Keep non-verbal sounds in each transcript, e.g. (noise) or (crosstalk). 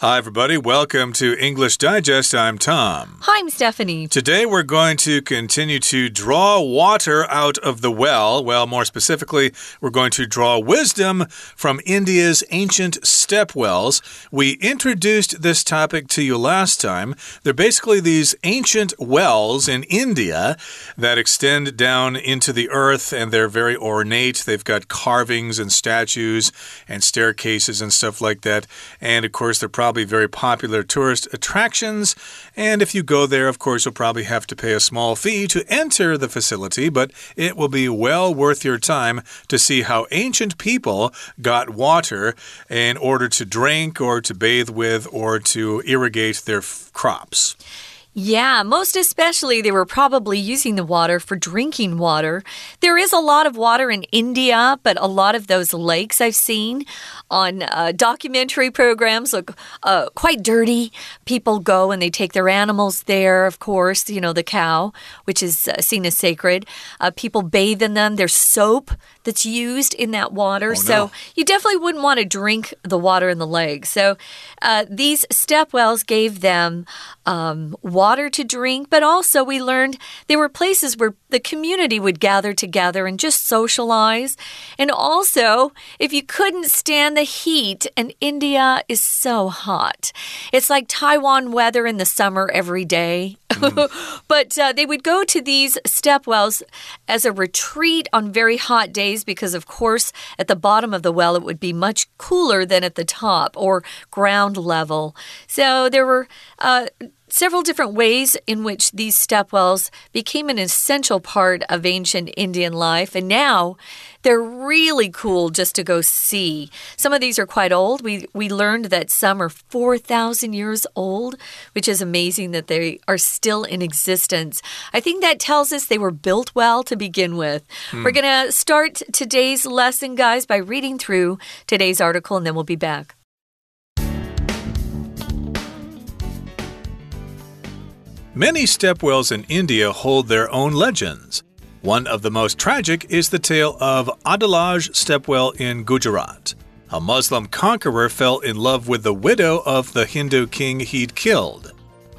Hi, everybody. Welcome to English Digest. I'm Tom. Hi, I'm Stephanie. Today, we're going to continue to draw water out of the well. Well, more specifically, we're going to draw wisdom from India's ancient step wells. We introduced this topic to you last time. They're basically these ancient wells in India that extend down into the earth, and they're very ornate. They've got carvings and statues and staircases and stuff like that. And of course, they're probably very popular tourist attractions. And if you go there, of course, you'll probably have to pay a small fee to enter the facility, but it will be well worth your time to see how ancient people got water in order to drink or to bathe with or to irrigate their crops. Yeah, most especially they were probably using the water for drinking water. There is a lot of water in India, but a lot of those lakes I've seen on uh, documentary programs look uh, quite dirty. People go and they take their animals there, of course, you know, the cow, which is uh, seen as sacred. Uh, people bathe in them. There's soap that's used in that water. Oh, so no. you definitely wouldn't want to drink the water in the lake. So uh, these step wells gave them um, water to drink, but also we learned there were places where the community would gather together and just socialize. And also, if you couldn't stand the heat, and India is so hot, it's like Taiwan weather in the summer every day. (laughs) but uh, they would go to these step wells as a retreat on very hot days because, of course, at the bottom of the well it would be much cooler than at the top or ground level. So there were. Uh, several different ways in which these step wells became an essential part of ancient Indian life, and now they're really cool just to go see. Some of these are quite old. We we learned that some are 4,000 years old, which is amazing that they are still in existence. I think that tells us they were built well to begin with. Hmm. We're going to start today's lesson guys by reading through today's article and then we'll be back. Many stepwells in India hold their own legends. One of the most tragic is the tale of Adalaj Stepwell in Gujarat. A Muslim conqueror fell in love with the widow of the Hindu king he'd killed.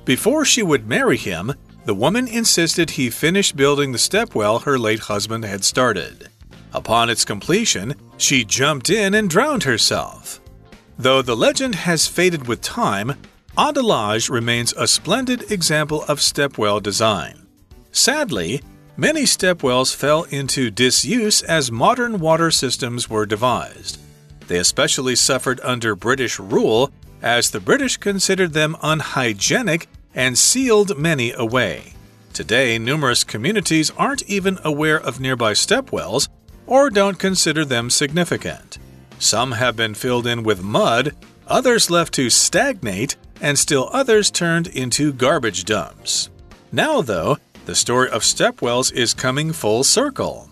Before she would marry him, the woman insisted he finish building the stepwell her late husband had started. Upon its completion, she jumped in and drowned herself. Though the legend has faded with time, Adalaj remains a splendid example of stepwell design. Sadly, many stepwells fell into disuse as modern water systems were devised. They especially suffered under British rule, as the British considered them unhygienic and sealed many away. Today, numerous communities aren't even aware of nearby stepwells or don't consider them significant. Some have been filled in with mud, others left to stagnate, and still others turned into garbage dumps. Now, though, the story of stepwells is coming full circle.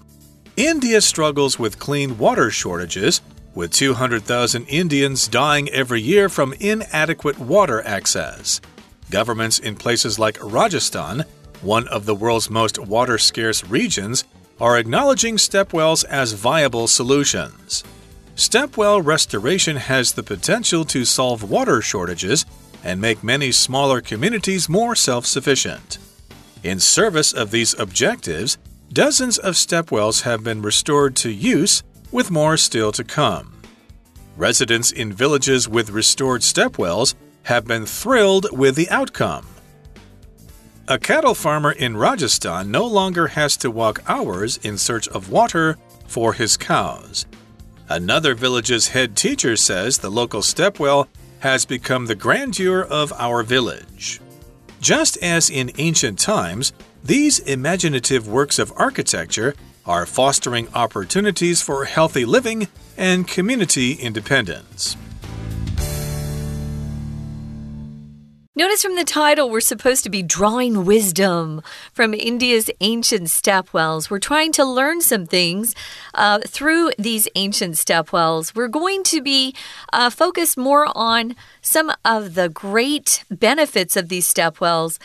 India struggles with clean water shortages, with 200,000 Indians dying every year from inadequate water access. Governments in places like Rajasthan, one of the world's most water scarce regions, are acknowledging stepwells as viable solutions. Stepwell restoration has the potential to solve water shortages and make many smaller communities more self sufficient. In service of these objectives, dozens of stepwells have been restored to use, with more still to come. Residents in villages with restored stepwells have been thrilled with the outcome. A cattle farmer in Rajasthan no longer has to walk hours in search of water for his cows. Another village's head teacher says the local stepwell has become the grandeur of our village. Just as in ancient times, these imaginative works of architecture are fostering opportunities for healthy living and community independence. Notice from the title, we're supposed to be drawing wisdom from India's ancient stepwells. We're trying to learn some things uh, through these ancient stepwells. We're going to be uh, focused more on some of the great benefits of these stepwells.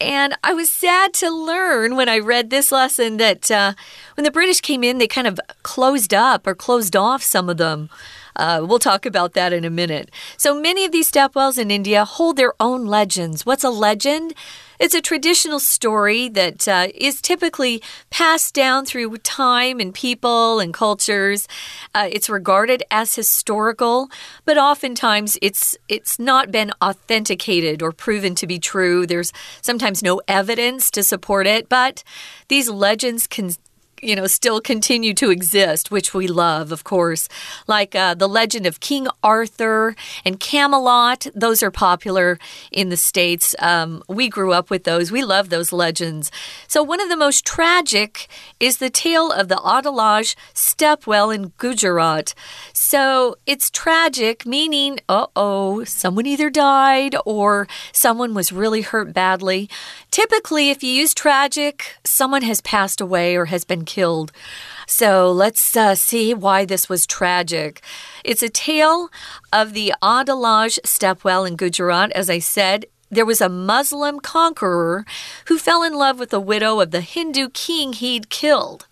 And I was sad to learn when I read this lesson that uh, when the British came in, they kind of closed up or closed off some of them. Uh, we'll talk about that in a minute. So many of these stepwells in India hold their own legends. What's a legend? It's a traditional story that uh, is typically passed down through time and people and cultures. Uh, it's regarded as historical, but oftentimes it's it's not been authenticated or proven to be true. There's sometimes no evidence to support it, but these legends can you know, still continue to exist, which we love, of course, like uh, the legend of King Arthur and Camelot. Those are popular in the States. Um, we grew up with those. We love those legends. So, one of the most tragic is the tale of the Adalaj stepwell in Gujarat. So, it's tragic, meaning, uh oh, someone either died or someone was really hurt badly. Typically, if you use tragic, someone has passed away or has been killed. So let's uh, see why this was tragic. It's a tale of the Adalaj stepwell in Gujarat. As I said, there was a Muslim conqueror who fell in love with the widow of the Hindu king he'd killed.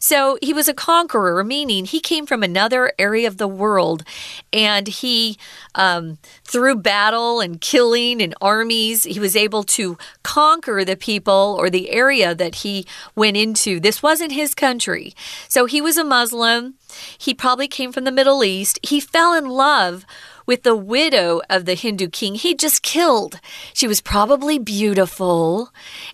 So he was a conqueror, meaning he came from another area of the world and he, um, through battle and killing and armies, he was able to conquer the people or the area that he went into. This wasn't his country. So he was a Muslim. He probably came from the Middle East. He fell in love with the widow of the Hindu king he just killed. She was probably beautiful,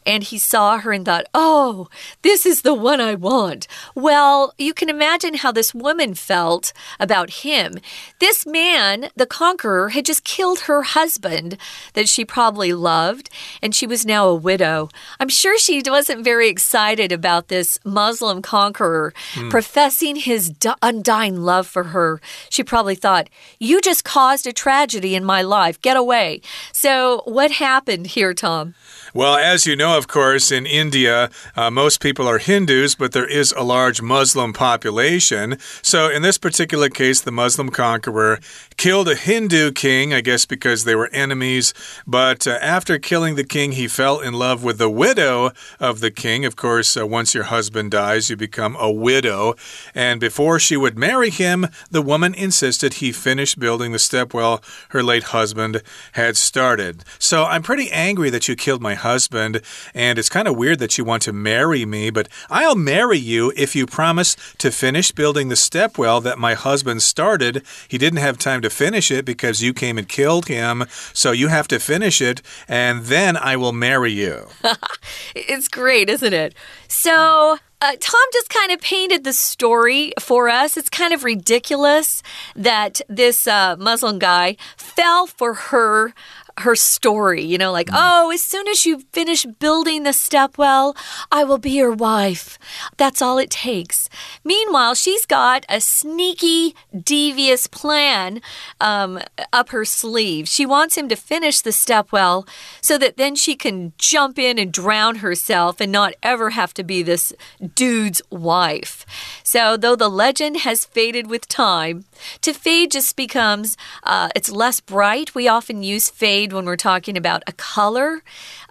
and he saw her and thought, oh, this is the one I want. Well, you can imagine how this woman felt about him. This man, the conqueror, had just killed her husband that she probably loved, and she was now a widow. I'm sure she wasn't very excited about this Muslim conqueror mm. professing his undying love for her. She probably thought, You just called caused a tragedy in my life. Get away. So, what happened here, Tom? Well, as you know, of course, in India, uh, most people are Hindus, but there is a large Muslim population. So, in this particular case, the Muslim conqueror killed a Hindu king, I guess because they were enemies. But uh, after killing the king, he fell in love with the widow of the king. Of course, uh, once your husband dies, you become a widow. And before she would marry him, the woman insisted he finish building the stepwell her late husband had started. So, I'm pretty angry that you killed my husband, and it's kind of weird that you want to marry me, but I'll marry you if you promise to finish building the stepwell that my husband started. He didn't have time to finish it because you came and killed him, so you have to finish it, and then I will marry you. (laughs) it's great, isn't it? So. Uh, Tom just kind of painted the story for us. It's kind of ridiculous that this uh, Muslim guy fell for her her story, you know, like, mm. oh, as soon as you finish building the stepwell, I will be your wife. That's all it takes. Meanwhile, she's got a sneaky, devious plan um, up her sleeve. She wants him to finish the stepwell so that then she can jump in and drown herself and not ever have to be this dude's wife. So, though the legend has faded with time, to fade just becomes, uh, it's less bright. We often use fade when we're talking about a color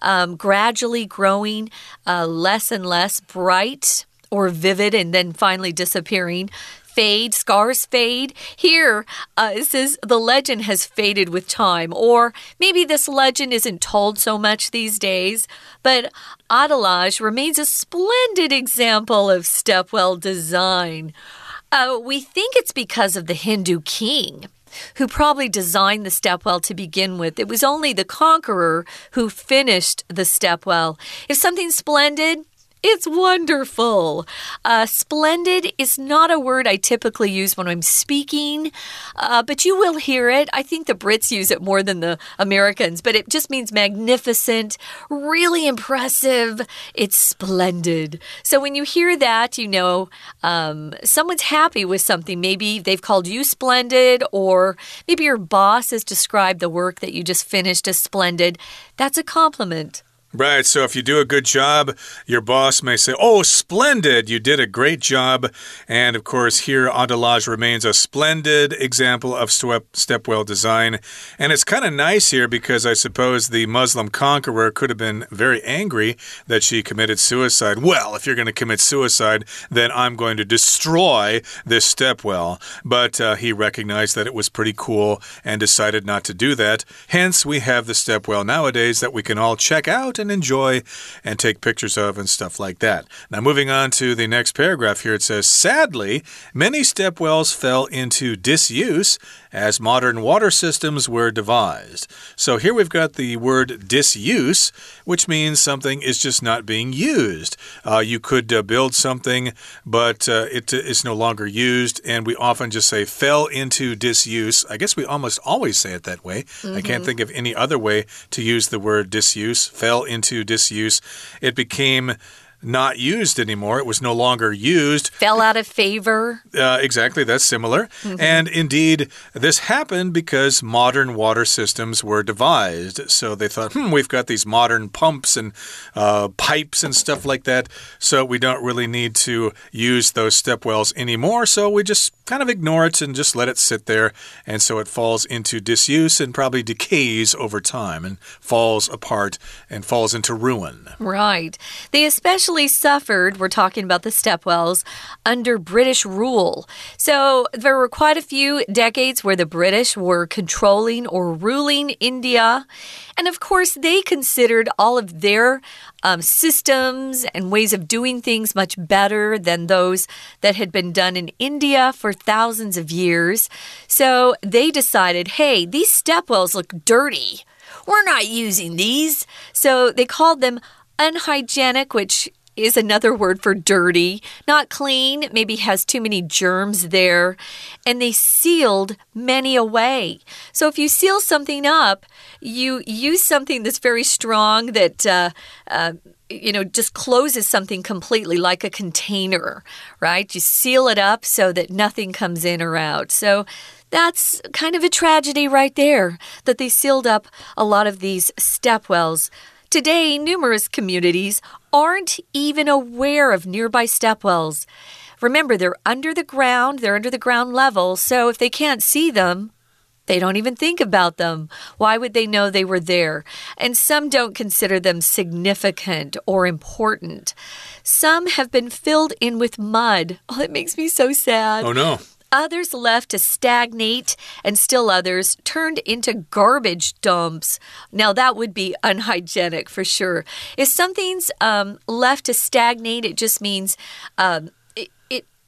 um, gradually growing uh, less and less bright or vivid and then finally disappearing fade, scars fade. Here, uh, it says the legend has faded with time, or maybe this legend isn't told so much these days, but Adalaj remains a splendid example of stepwell design. Uh, we think it's because of the Hindu king who probably designed the stepwell to begin with. It was only the conqueror who finished the stepwell. If something's splendid, it's wonderful. Uh, splendid is not a word I typically use when I'm speaking, uh, but you will hear it. I think the Brits use it more than the Americans, but it just means magnificent, really impressive. It's splendid. So when you hear that, you know um, someone's happy with something. Maybe they've called you splendid, or maybe your boss has described the work that you just finished as splendid. That's a compliment. Right. So if you do a good job, your boss may say, Oh, splendid. You did a great job. And of course, here, Adalaj remains a splendid example of stepwell design. And it's kind of nice here because I suppose the Muslim conqueror could have been very angry that she committed suicide. Well, if you're going to commit suicide, then I'm going to destroy this stepwell. But uh, he recognized that it was pretty cool and decided not to do that. Hence, we have the stepwell nowadays that we can all check out and enjoy and take pictures of and stuff like that. Now, moving on to the next paragraph here, it says Sadly, many step wells fell into disuse as modern water systems were devised. So here we've got the word disuse, which means something is just not being used. Uh, you could uh, build something, but uh, it is no longer used, and we often just say fell into disuse. I guess we almost always say it that way. Mm -hmm. I can't mm-hmm. think of any other way to use the word disuse. Fell into disuse. It became not used anymore. It was no longer used. Fell out of favor. Uh, exactly, that's similar. Mm -hmm. And indeed, this happened because modern water systems were devised. So they thought, hmm, we've got these modern pumps and uh, pipes and stuff like that. So we don't really need to use those step wells anymore. So we just kind of ignore it and just let it sit there. And so it falls into disuse and probably decays over time and falls apart and falls into ruin. Right. They especially especially suffered, we're talking about the Stepwells, under British rule. So there were quite a few decades where the British were controlling or ruling India. And of course, they considered all of their um, systems and ways of doing things much better than those that had been done in India for thousands of years. So they decided hey, these stepwells look dirty. We're not using these. So they called them unhygienic, which is another word for dirty, not clean, maybe has too many germs there, and they sealed many away. So if you seal something up, you use something that's very strong that uh, uh, you know, just closes something completely like a container, right? You seal it up so that nothing comes in or out. So that's kind of a tragedy right there that they sealed up a lot of these stepwells. Today, numerous communities aren't even aware of nearby stepwells. Remember, they're under the ground, they're under the ground level, so if they can't see them, they don't even think about them. Why would they know they were there? And some don't consider them significant or important. Some have been filled in with mud. Oh, that makes me so sad. Oh, no others left to stagnate, and still others turned into garbage dumps. Now, that would be (laughs) unhygienic for sure. If something's um, left to stagnate, it just means um,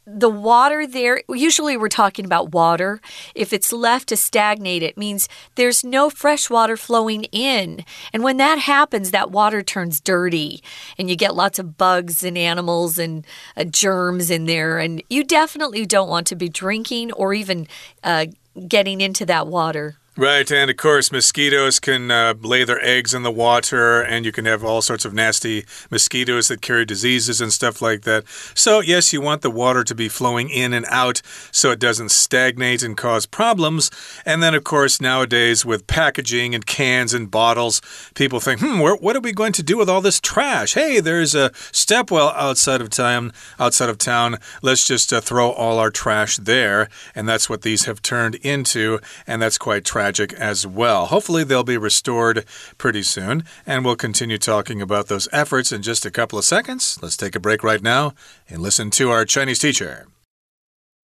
the water there, usually we're talking about water. If it's left to stagnate, it means there's no fresh water flowing in. And when that happens, that water turns dirty and you get lots of bugs and animals and uh, germs in there. And you definitely don't want to be drinking or even uh, getting into that water. Right, and of course, mosquitoes can uh, lay their eggs in the water, and you can have all sorts of nasty mosquitoes that carry diseases and stuff like that. So, yes, you want the water to be flowing in and out so it doesn't stagnate and cause problems. And then, of course, nowadays with packaging and cans and bottles, people think, hmm, what are we going to do with all this trash? Hey, there's a stepwell outside of town. Outside of town, let's just uh, throw all our trash there, and that's what these have turned into, and that's quite tragic as well. Hopefully, they'll be restored pretty soon, and we'll continue talking about those efforts in just a couple of seconds. Let's take a break right now and listen to our Chinese teacher.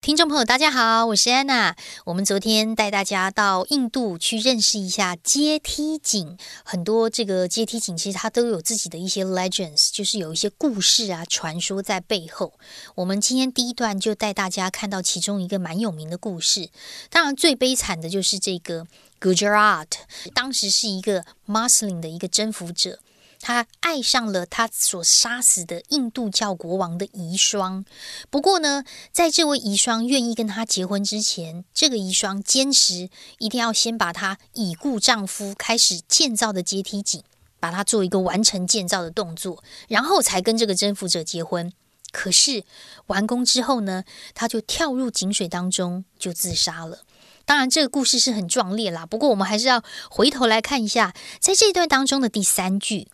听众朋友，大家好，我是安娜。我们昨天带大家到印度去认识一下阶梯井。很多这个阶梯井其实它都有自己的一些 legends，就是有一些故事啊、传说在背后。我们今天第一段就带大家看到其中一个蛮有名的故事。当然，最悲惨的就是这个 Gujarat，当时是一个 Muslim 的一个征服者。他爱上了他所杀死的印度教国王的遗孀。不过呢，在这位遗孀愿意跟他结婚之前，这个遗孀坚持一定要先把她已故丈夫开始建造的阶梯井，把它做一个完成建造的动作，然后才跟这个征服者结婚。可是完工之后呢，他就跳入井水当中就自杀了。当然，这个故事是很壮烈啦。不过我们还是要回头来看一下，在这段当中的第三句。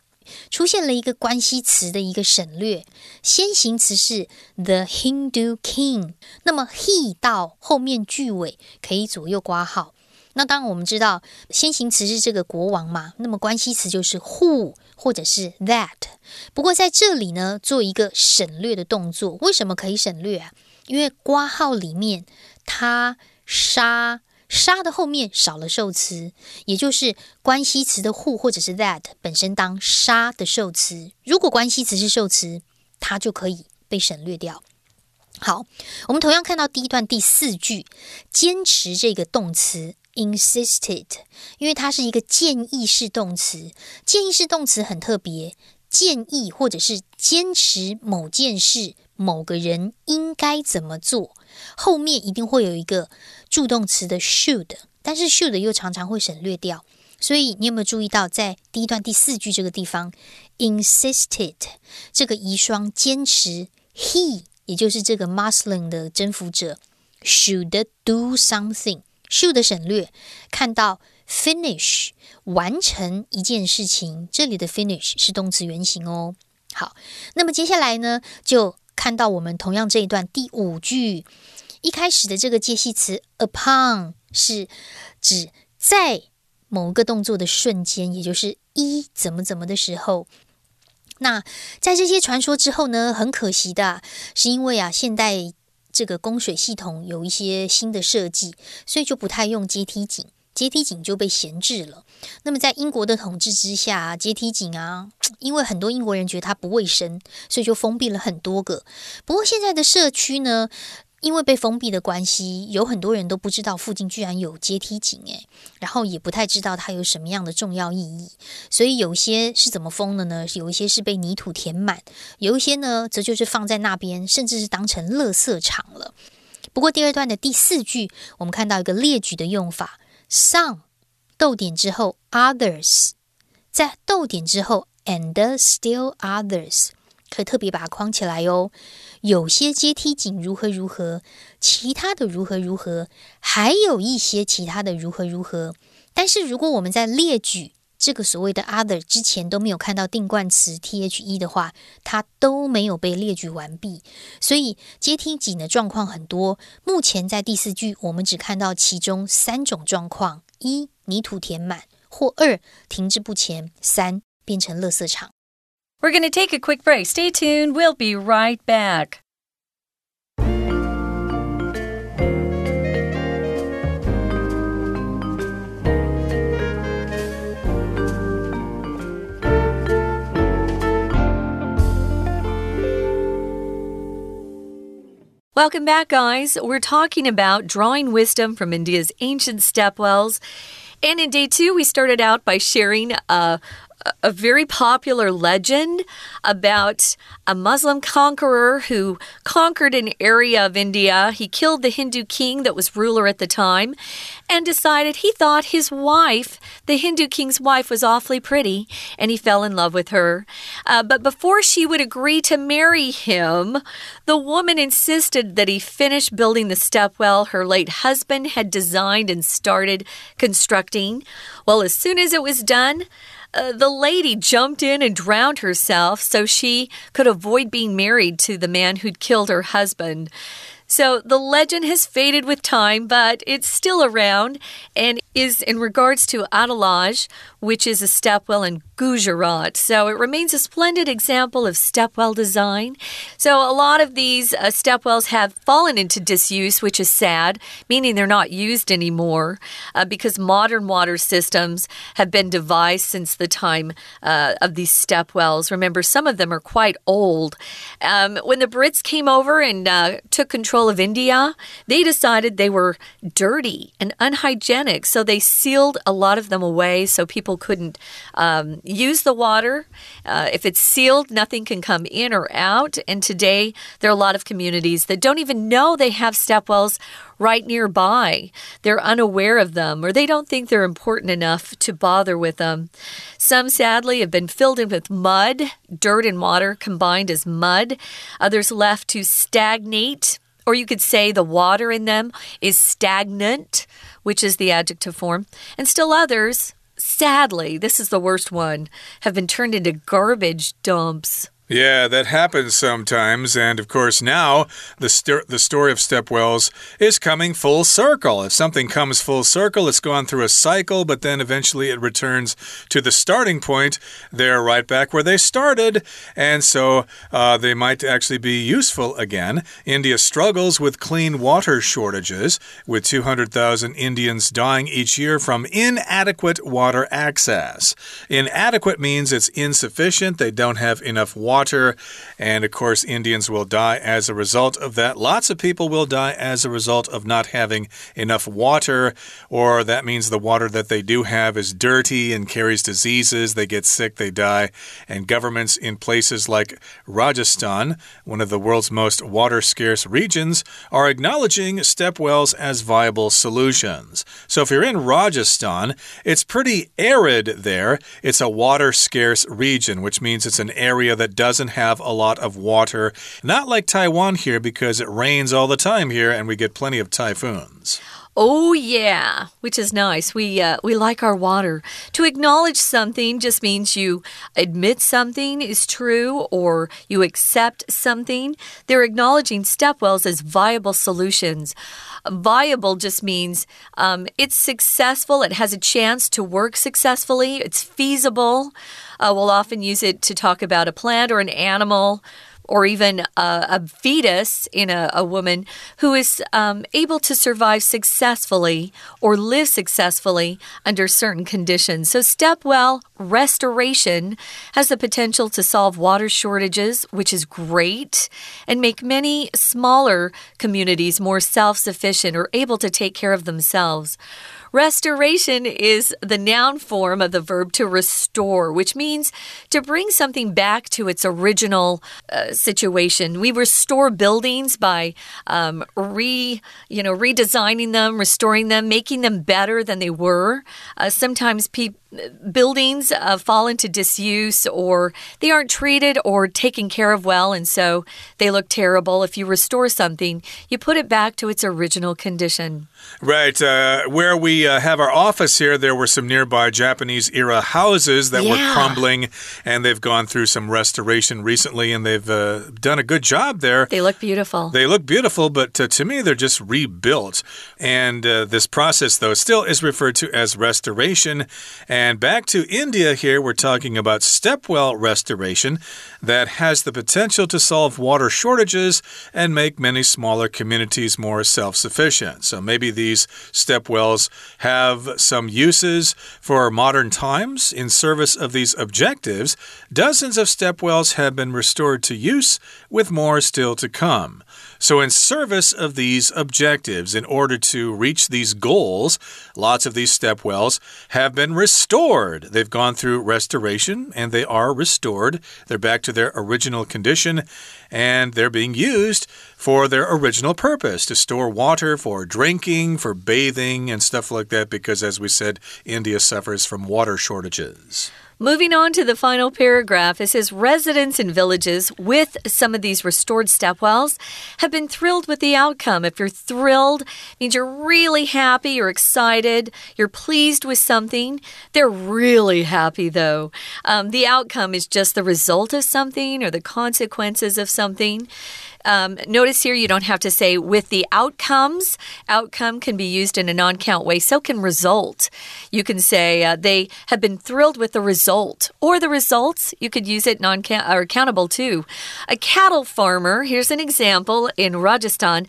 出现了一个关系词的一个省略，先行词是 the Hindu king，那么 he 到后面句尾可以左右挂号。那当然我们知道先行词是这个国王嘛，那么关系词就是 who 或者是 that。不过在这里呢，做一个省略的动作，为什么可以省略啊？因为挂号里面他杀。杀的后面少了受词，也就是关系词的 who 或者是 that 本身当杀的受词。如果关系词是受词，它就可以被省略掉。好，我们同样看到第一段第四句，坚持这个动词 insisted，因为它是一个建议式动词。建议式动词很特别，建议或者是坚持某件事。某个人应该怎么做？后面一定会有一个助动词的 should，但是 should 又常常会省略掉。所以你有没有注意到，在第一段第四句这个地方，insisted 这个遗孀坚持，he 也就是这个 Muslim 的征服者 should do something，should 省略。看到 finish 完成一件事情，这里的 finish 是动词原形哦。好，那么接下来呢就。看到我们同样这一段第五句一开始的这个介系词 upon 是指在某个动作的瞬间，也就是一怎么怎么的时候。那在这些传说之后呢，很可惜的是，因为啊，现代这个供水系统有一些新的设计，所以就不太用阶梯井。阶梯井就被闲置了。那么，在英国的统治之下，阶梯井啊，因为很多英国人觉得它不卫生，所以就封闭了很多个。不过，现在的社区呢，因为被封闭的关系，有很多人都不知道附近居然有阶梯井，诶，然后也不太知道它有什么样的重要意义。所以，有些是怎么封的呢？有一些是被泥土填满，有一些呢，则就是放在那边，甚至是当成垃圾场了。不过，第二段的第四句，我们看到一个列举的用法。Some 逗点之后，others 在逗点之后，and still others 可以特别把它框起来哦。有些阶梯井如何如何，其他的如何如何，还有一些其他的如何如何。但是如果我们在列举这个所谓的 other 之前都没有看到定冠词 the 的话，它都没有被列举完毕。所以接梯井的状况很多。目前在第四句，我们只看到其中三种状况：一、泥土填满；或二、停滞不前；三、变成垃圾场。We're going to take a quick break. Stay tuned. We'll be right back. Welcome back, guys. We're talking about drawing wisdom from India's ancient stepwells. And in day two, we started out by sharing a, a very popular legend about a Muslim conqueror who conquered an area of India. He killed the Hindu king that was ruler at the time and decided he thought his wife, the Hindu king's wife, was awfully pretty and he fell in love with her. Uh, but before she would agree to marry him, the woman insisted that he finish building the stepwell her late husband had designed and started constructing. Well, as soon as it was done, uh, the lady jumped in and drowned herself so she could avoid being married to the man who'd killed her husband. So the legend has faded with time, but it's still around and is in regards to Adalaj, which is a stepwell in Gujarat. So it remains a splendid example of stepwell design. So a lot of these uh, stepwells have fallen into disuse, which is sad, meaning they're not used anymore uh, because modern water systems have been devised since the time uh, of these stepwells. Remember, some of them are quite old. Um, when the Brits came over and uh, took control control of India, they decided they were dirty and unhygienic. So they sealed a lot of them away so people couldn't um, use the water. Uh, if it's sealed, nothing can come in or out. And today, there are a lot of communities that don't even know they have stepwells right nearby. They're unaware of them or they don't think they're important enough to bother with them. Some, sadly, have been filled in with mud, dirt and water combined as mud. Others left to stagnate or you could say the water in them is stagnant, which is the adjective form. And still others sadly, this is the worst one, have been turned into garbage dumps. Yeah, that happens sometimes. And of course, now the, st the story of stepwells is coming full circle. If something comes full circle, it's gone through a cycle, but then eventually it returns to the starting point. They're right back where they started. And so uh, they might actually be useful again. India struggles with clean water shortages, with 200,000 Indians dying each year from inadequate water access. Inadequate means it's insufficient, they don't have enough water water. And of course, Indians will die as a result of that. Lots of people will die as a result of not having enough water, or that means the water that they do have is dirty and carries diseases. They get sick, they die. And governments in places like Rajasthan, one of the world's most water scarce regions, are acknowledging step wells as viable solutions. So if you're in Rajasthan, it's pretty arid there. It's a water scarce region, which means it's an area that does doesn't have a lot of water. Not like Taiwan here because it rains all the time here and we get plenty of typhoons. Oh yeah, which is nice. We uh, we like our water. To acknowledge something just means you admit something is true or you accept something. They're acknowledging stepwells as viable solutions. Viable just means um, it's successful. It has a chance to work successfully. It's feasible. Uh, we'll often use it to talk about a plant or an animal or even a, a fetus in a, a, woman who is um, able to survive successfully or live successfully under certain conditions. So, step stepwell restoration has the potential to solve water shortages, which is great, and make many smaller communities more self sufficient or able to take care of themselves. Restoration is the noun form of the verb to restore, which means to bring something back to its original uh, situation. We restore buildings by um, re, you know, redesigning them, restoring them, making them better than they were. Uh, sometimes people buildings uh, fall into disuse or they aren't treated or taken care of well, and so they look terrible. If you restore something, you put it back to its original condition. Right. Uh, where we uh, have our office here, there were some nearby Japanese era houses that yeah. were crumbling, and they've gone through some restoration recently, and they've uh, done a good job there. They look beautiful. They look beautiful, but uh, to me, they're just rebuilt. And uh, this process, though, still is referred to as restoration. And back to India here, we're talking about stepwell restoration that has the potential to solve water shortages and make many smaller communities more self sufficient. So maybe these stepwells have some uses for modern times. In service of these objectives, dozens of stepwells have been restored to use, with more still to come. So, in service of these objectives, in order to reach these goals, lots of these stepwells have been restored. They've gone through restoration and they are restored. They're back to their original condition and they're being used for their original purpose to store water for drinking, for bathing, and stuff like that, because, as we said, India suffers from water shortages. Moving on to the final paragraph, it says residents in villages with some of these restored stepwells have been thrilled with the outcome. If you're thrilled, means you're really happy, you're excited, you're pleased with something. They're really happy though. Um, the outcome is just the result of something or the consequences of something. Um, notice here you don't have to say with the outcomes. Outcome can be used in a non count way. So can result. You can say uh, they have been thrilled with the result or the results. You could use it non count or countable too. A cattle farmer, here's an example in Rajasthan,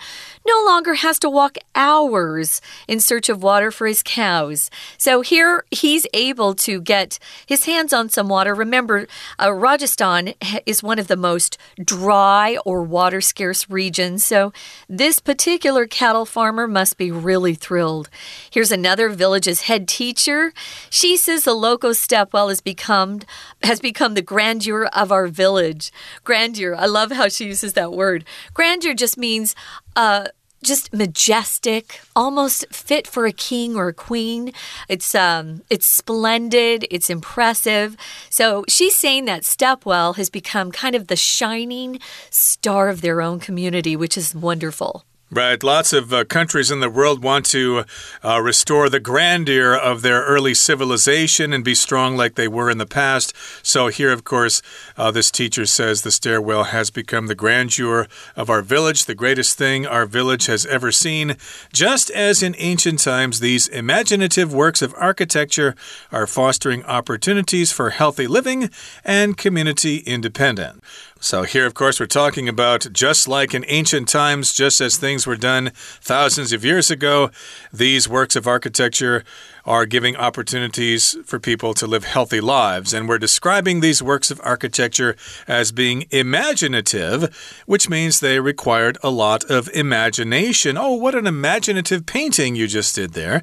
no longer has to walk hours in search of water for his cows. So here he's able to get his hands on some water. Remember, uh, Rajasthan is one of the most dry or water scarce regions. So this particular cattle farmer must be really thrilled. Here's another village's head teacher. She says the local stepwell has become has become the grandeur of our village. Grandeur. I love how she uses that word. Grandeur just means uh, just majestic, almost fit for a king or a queen. It's um it's splendid, it's impressive. So she's saying that Stepwell has become kind of the shining star of their own community, which is wonderful. Right. Lots of uh, countries in the world want to uh, restore the grandeur of their early civilization and be strong like they were in the past. So, here, of course, uh, this teacher says the stairwell has become the grandeur of our village, the greatest thing our village has ever seen. Just as in ancient times, these imaginative works of architecture are fostering opportunities for healthy living and community independence. So, here, of course, we're talking about just like in ancient times, just as things were done thousands of years ago, these works of architecture are giving opportunities for people to live healthy lives. And we're describing these works of architecture as being imaginative, which means they required a lot of imagination. Oh, what an imaginative painting you just did there.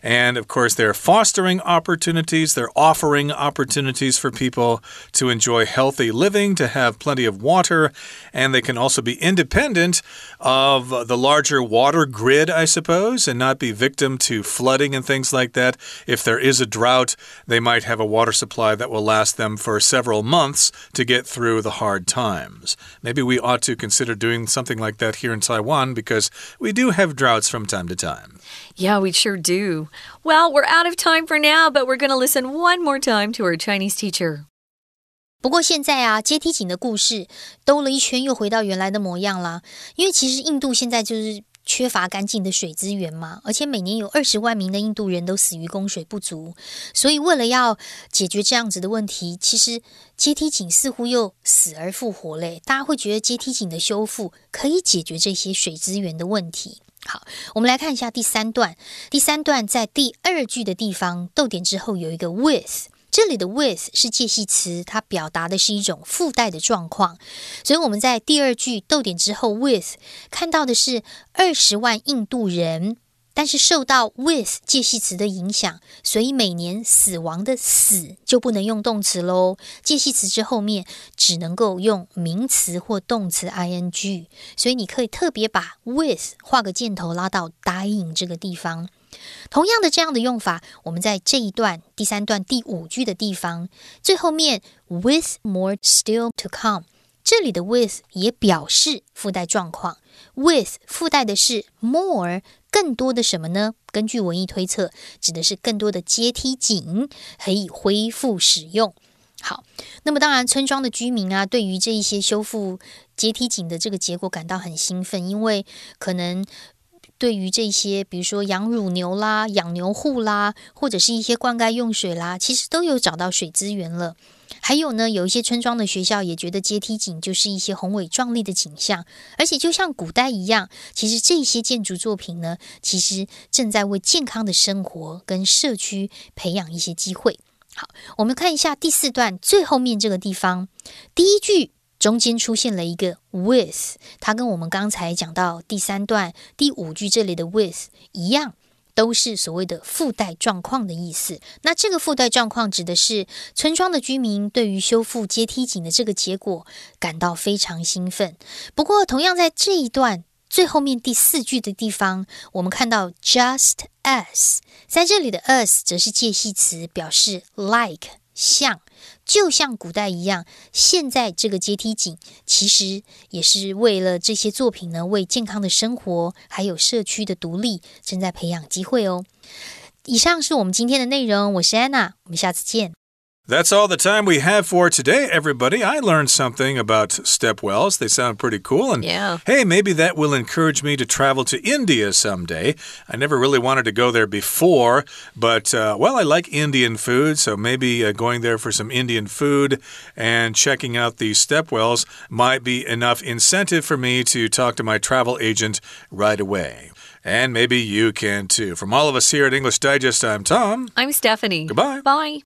And of course, they're fostering opportunities, they're offering opportunities for people to enjoy healthy living, to have plenty of water, and they can also be independent of the larger water grid, I suppose, and not be victim to flooding and things like that If there is a drought, they might have a water supply that will last them for several months to get through the hard times. Maybe we ought to consider doing something like that here in Taiwan because we do have droughts from time to time. Yeah, we sure do. Well, we're out of time for now, but we're going to listen one more time to our Chinese teacher. 不过现在啊，阶梯井的故事兜了一圈，又回到原来的模样啦。因为其实印度现在就是 缺乏干净的水资源嘛，而且每年有二十万名的印度人都死于供水不足，所以为了要解决这样子的问题，其实阶梯井似乎又死而复活嘞。大家会觉得阶梯井的修复可以解决这些水资源的问题。好，我们来看一下第三段。第三段在第二句的地方，逗点之后有一个 with，这里的 with 是介系词，它表达的是一种附带的状况。所以我们在第二句逗点之后 with 看到的是二十万印度人。但是受到 with 介系词的影响，所以每年死亡的死就不能用动词喽。介系词之后面只能够用名词或动词 ing。所以你可以特别把 with 画个箭头拉到 dying 这个地方。同样的这样的用法，我们在这一段第三段第五句的地方最后面 with more still to come，这里的 with 也表示附带状况。with 附带的是 more。更多的什么呢？根据文艺推测，指的是更多的阶梯井可以恢复使用。好，那么当然，村庄的居民啊，对于这一些修复阶梯井的这个结果感到很兴奋，因为可能对于这些，比如说养乳牛啦、养牛户啦，或者是一些灌溉用水啦，其实都有找到水资源了。还有呢，有一些村庄的学校也觉得阶梯井就是一些宏伟壮丽的景象，而且就像古代一样，其实这些建筑作品呢，其实正在为健康的生活跟社区培养一些机会。好，我们看一下第四段最后面这个地方，第一句中间出现了一个 with，它跟我们刚才讲到第三段第五句这里的 with 一样。都是所谓的附带状况的意思。那这个附带状况指的是村庄的居民对于修复阶梯井的这个结果感到非常兴奋。不过，同样在这一段最后面第四句的地方，我们看到 just as，在这里的 as 则是介系词，表示 like 像。就像古代一样，现在这个阶梯井其实也是为了这些作品呢，为健康的生活还有社区的独立正在培养机会哦。以上是我们今天的内容，我是安娜，我们下次见。That's all the time we have for today, everybody. I learned something about step wells. They sound pretty cool. And yeah. hey, maybe that will encourage me to travel to India someday. I never really wanted to go there before, but uh, well, I like Indian food, so maybe uh, going there for some Indian food and checking out these step wells might be enough incentive for me to talk to my travel agent right away. And maybe you can too. From all of us here at English Digest, I'm Tom. I'm Stephanie. Goodbye. Bye.